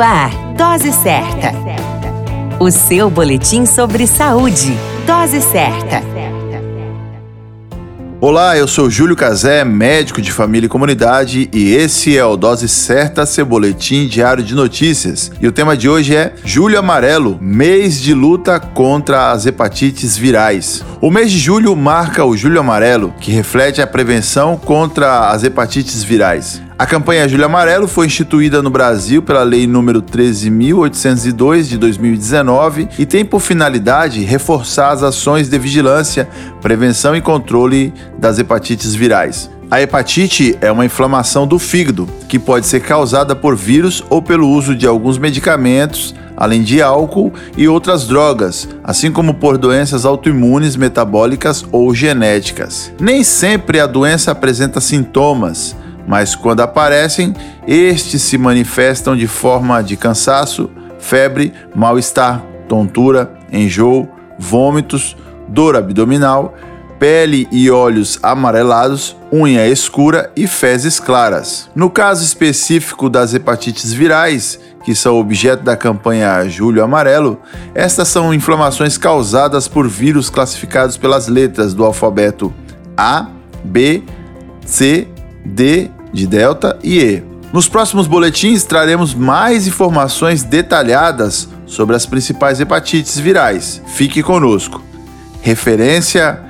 Ar, Dose Certa. O seu boletim sobre saúde. Dose Certa. Olá, eu sou Júlio Cazé, médico de família e comunidade, e esse é o Dose Certa, seu boletim diário de notícias. E o tema de hoje é Julho Amarelo, mês de luta contra as hepatites virais. O mês de julho marca o Julho Amarelo, que reflete a prevenção contra as hepatites virais. A campanha Julho Amarelo foi instituída no Brasil pela Lei nº 13.802 de 2019 e tem por finalidade reforçar as ações de vigilância, prevenção e controle das hepatites virais. A hepatite é uma inflamação do fígado que pode ser causada por vírus ou pelo uso de alguns medicamentos, além de álcool e outras drogas, assim como por doenças autoimunes, metabólicas ou genéticas. Nem sempre a doença apresenta sintomas mas quando aparecem, estes se manifestam de forma de cansaço, febre, mal-estar, tontura, enjoo, vômitos, dor abdominal, pele e olhos amarelados, unha escura e fezes claras. No caso específico das hepatites virais, que são objeto da campanha Julho Amarelo, estas são inflamações causadas por vírus classificados pelas letras do alfabeto A, B, C, D de Delta e E. Nos próximos boletins traremos mais informações detalhadas sobre as principais hepatites virais. Fique conosco. Referência: